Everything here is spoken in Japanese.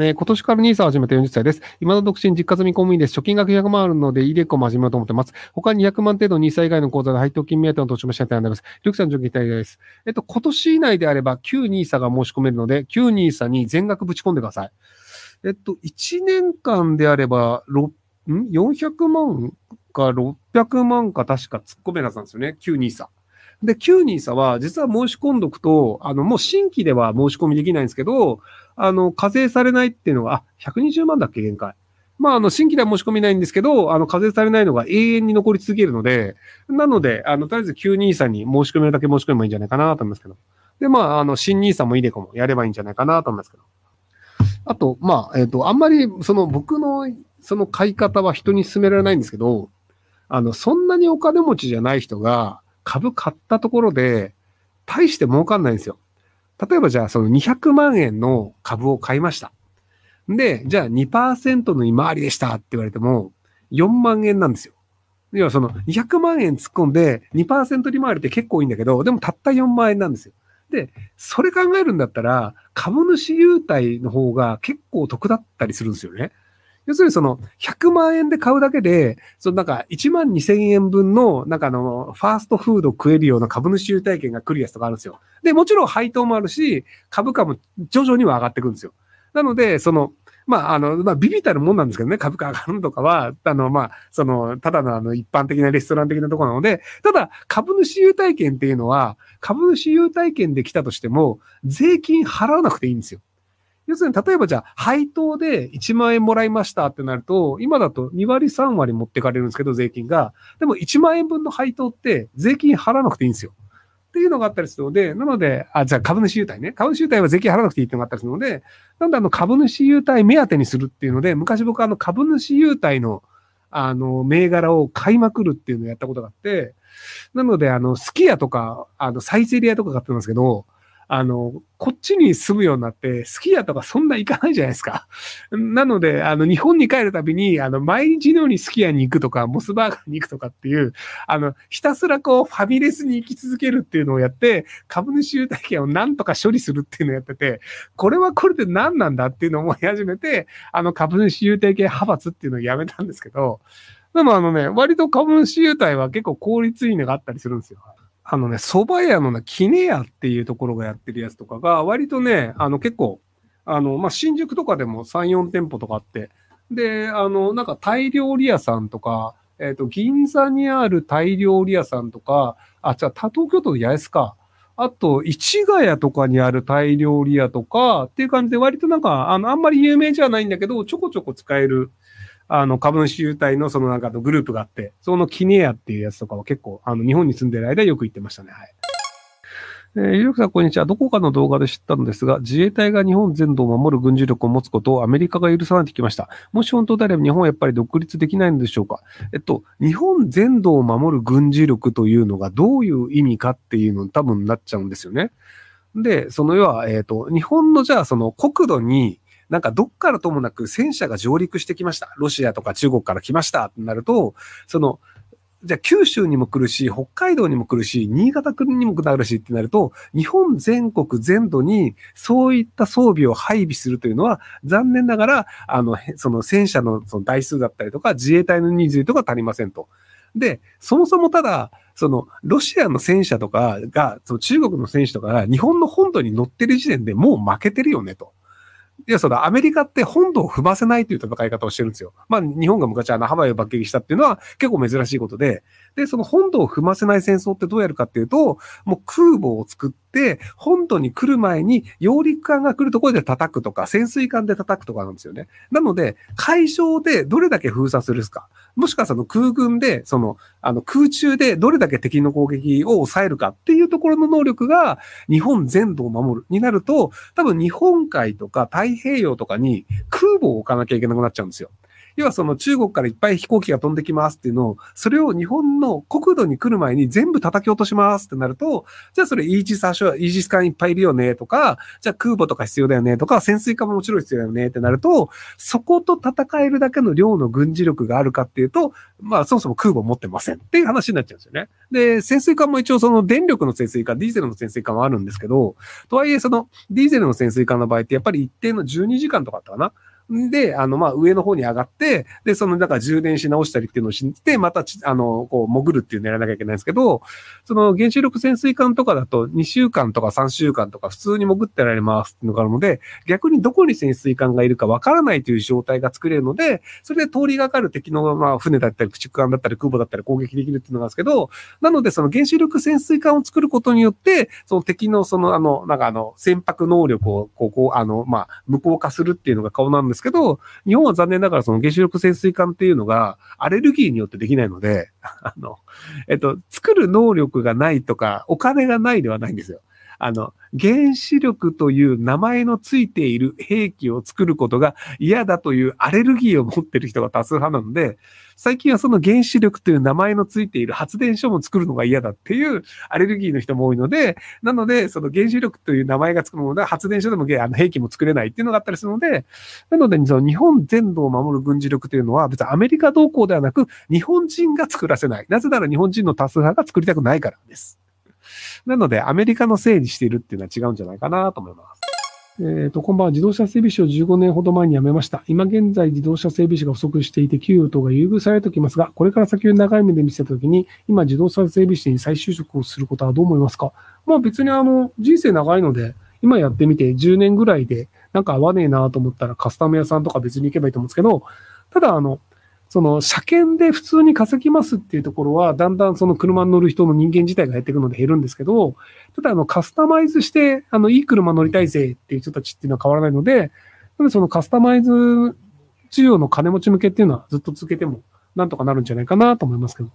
えー今年から NISA を始めた40歳です。今の独身、実家済み公務員です。貯金額100万あるので、イデコも始めようと思ってます。他に200万程度 NISA 以外の口座で配当金目当ての投資もしたいと思います。リュウキさん、上記たいです。えっと、今年以内であれば、旧 NISA が申し込めるので、旧 NISA に全額ぶち込んでください。えっと、1年間であれば、ろん ?400 万か600万か確か突っ込めるはずなんですよね。旧 NISA。で、旧 NISA は、実は申し込んどくと、あの、もう新規では申し込みできないんですけど、あの、課税されないっていうのが、あ、120万だっけ、限界。まあ、あの、新規では申し込みないんですけど、あの、課税されないのが永遠に残り続けるので、なので、あの、とりあえず旧 NISA に申し込めるだけ申し込めばいいんじゃないかなと思いますけど。で、まあ、あの、新 NISA もイデコもやればいいんじゃないかなと思いますけど。あと、まあ、えっ、と、あんまり、その、僕の、その買い方は人に勧められないんですけど、あの、そんなにお金持ちじゃない人が株買ったところで、大して儲かんないんですよ。例えばじゃあ、その200万円の株を買いました。で、じゃあ2%の利回りでしたって言われても、4万円なんですよ。要はその200万円突っ込んで2%利回りって結構いいんだけど、でもたった4万円なんですよ。で、それ考えるんだったら、株主優待の方が結構得だったりするんですよね。要するにその100万円で買うだけで、そのなんか1万2000円分のなんかあの、ファーストフード食えるような株主優待券が来るやつとかあるんですよ。で、もちろん配当もあるし、株価も徐々には上がってくるんですよ。なので、その、まあ、あの、まあ、ビビたるもんなんですけどね、株価上がるのとかは、あの、まあ、その、ただのあの、一般的なレストラン的なところなので、ただ、株主優待券っていうのは、株主優待券で来たとしても、税金払わなくていいんですよ。要するに、例えばじゃあ、配当で1万円もらいましたってなると、今だと2割3割持ってかれるんですけど、税金が。でも1万円分の配当って税金払わなくていいんですよ。っていうのがあったりするので、なので、あ、じゃあ株主優待ね。株主優待は税金払わなくていいっていうのがあったりするので、なんであの株主優待目当てにするっていうので、昔僕あの株主優待のあの銘柄を買いまくるっていうのをやったことがあって、なのであの、スキヤとか、あの、サイゼリアとか買ってますけど、あの、こっちに住むようになって、スキヤとかそんな行かないじゃないですか。なので、あの、日本に帰るたびに、あの、毎日のようにスキヤに行くとか、モスバーガーに行くとかっていう、あの、ひたすらこう、ファミレスに行き続けるっていうのをやって、株主優待券をなんとか処理するっていうのをやってて、これはこれで何なんだっていうのを思い始めて、あの、株主優待券派閥っていうのをやめたんですけど、でもあのね、割と株主優待は結構効率いいのがあったりするんですよ。あのね、蕎麦屋のね、キネ屋っていうところがやってるやつとかが、割とね、あの結構、あの、まあ、新宿とかでも3、4店舗とかあって、で、あの、なんかタイ料理屋さんとか、えっ、と、銀座にあるタイ料理屋さんとか、あ、じゃあ、東京都八重洲か。あと、市ヶ谷とかにあるタイ料理屋とか、っていう感じで割となんか、あの、あんまり有名じゃないんだけど、ちょこちょこ使える、あの、株主優待のそのなんかのグループがあって、そのキネヤっていうやつとかは結構、あの、日本に住んでる間よく行ってましたね。はい。えー、ゆるくさん、こんにちは。どこかの動画で知ったのですが、自衛隊が日本全土を守る軍事力を持つことをアメリカが許さないときました。もし本当であれば日本はやっぱり独立できないのでしょうかえっと、日本全土を守る軍事力というのがどういう意味かっていうの多分なっちゃうんですよね。で、その要は、えっ、と、日本のじゃあその国土に、なんかどっからともなく戦車が上陸してきました。ロシアとか中国から来ましたってなると、その、じゃあ九州にも来るし、北海道にも来るし、新潟にも来るしってなると、日本全国全土にそういった装備を配備するというのは、残念ながら、あの、その戦車のその台数だったりとか、自衛隊の人数とか足りませんと。で、そもそもただ、その、ロシアの戦車とかが、その中国の戦車とかが日本の本土に乗ってる時点でもう負けてるよねと。いや、そのアメリカって本土を踏ませないという戦い方をしてるんですよ。まあ、日本が昔あのハワイを爆撃したっていうのは結構珍しいことで、で、その本土を踏ませない戦争ってどうやるかっていうと、もう空母を作って、本土に来る前に揚陸艦が来るところで叩くとか、潜水艦で叩くとかなんですよね。なので、海上でどれだけ封鎖するすか、もしくはその空軍で、その、あの空中でどれだけ敵の攻撃を抑えるかっていうところの能力が日本全土を守るになると、多分日本海とか太平洋とかに空母を置かなきゃいけなくなっちゃうんですよ。要はその中国からいっぱい飛行機が飛んできますっていうのを、それを日本の国土に来る前に全部叩き落としますってなると、じゃあそれイージスアショア、イージス艦いっぱいいるよねとか、じゃあ空母とか必要だよねとか、潜水艦ももちろん必要だよねってなると、そこと戦えるだけの量の軍事力があるかっていうと、まあそもそも空母持ってませんっていう話になっちゃうんですよね。で、潜水艦も一応その電力の潜水艦、ディーゼルの潜水艦はあるんですけど、とはいえそのディーゼルの潜水艦の場合ってやっぱり一定の12時間とかあったかなで、あの、まあ、上の方に上がって、で、その、だか充電し直したりっていうのをして、またあの、こう、潜るっていうのやらなきゃいけないんですけど、その、原子力潜水艦とかだと、2週間とか3週間とか普通に潜ってられますっていうのがあるので、逆にどこに潜水艦がいるかわからないという状態が作れるので、それで通りがかる敵の、まあ、船だったり、駆逐艦だったり、空母だったり攻撃できるっていうのがあるんですけど、なので、その原子力潜水艦を作ることによって、その敵の、その、あの、なんかあの、船舶能力を、こう、こう、あの、まあ、無効化するっていうのが顔なんですですけど、日本は残念ながらその原子力潜水艦っていうのがアレルギーによってできないので、あの、えっと、作る能力がないとか、お金がないではないんですよ。あの、原子力という名前のついている兵器を作ることが嫌だというアレルギーを持ってる人が多数派なので、最近はその原子力という名前のついている発電所も作るのが嫌だっていうアレルギーの人も多いので、なので、その原子力という名前がつくもので発電所でもあの兵器も作れないっていうのがあったりするので、なので、その日本全土を守る軍事力というのは別にアメリカ同行ではなく、日本人が作らせない。なぜなら日本人の多数派が作りたくないからです。なので、アメリカのせいにしているっていうのは違うんじゃないかなと思います。えっ、ー、と、こんばんは。自動車整備士を15年ほど前に辞めました。今現在自動車整備士が不足していて、給与等が優遇されておきますが、これから先を長い目で見せたときに、今自動車整備士に再就職をすることはどう思いますか？まあ別にあの、人生長いので、今やってみて10年ぐらいでなんか合わねえなと思ったらカスタム屋さんとか別に行けばいいと思うんですけど、ただあの、その車検で普通に稼ぎますっていうところは、だんだんその車に乗る人の人間自体が減っていくので減るんですけど、ただあのカスタマイズして、あの、いい車乗りたいぜっていう人たちっていうのは変わらないので、なのでそのカスタマイズ需要の金持ち向けっていうのはずっと続けてもなんとかなるんじゃないかなと思いますけど。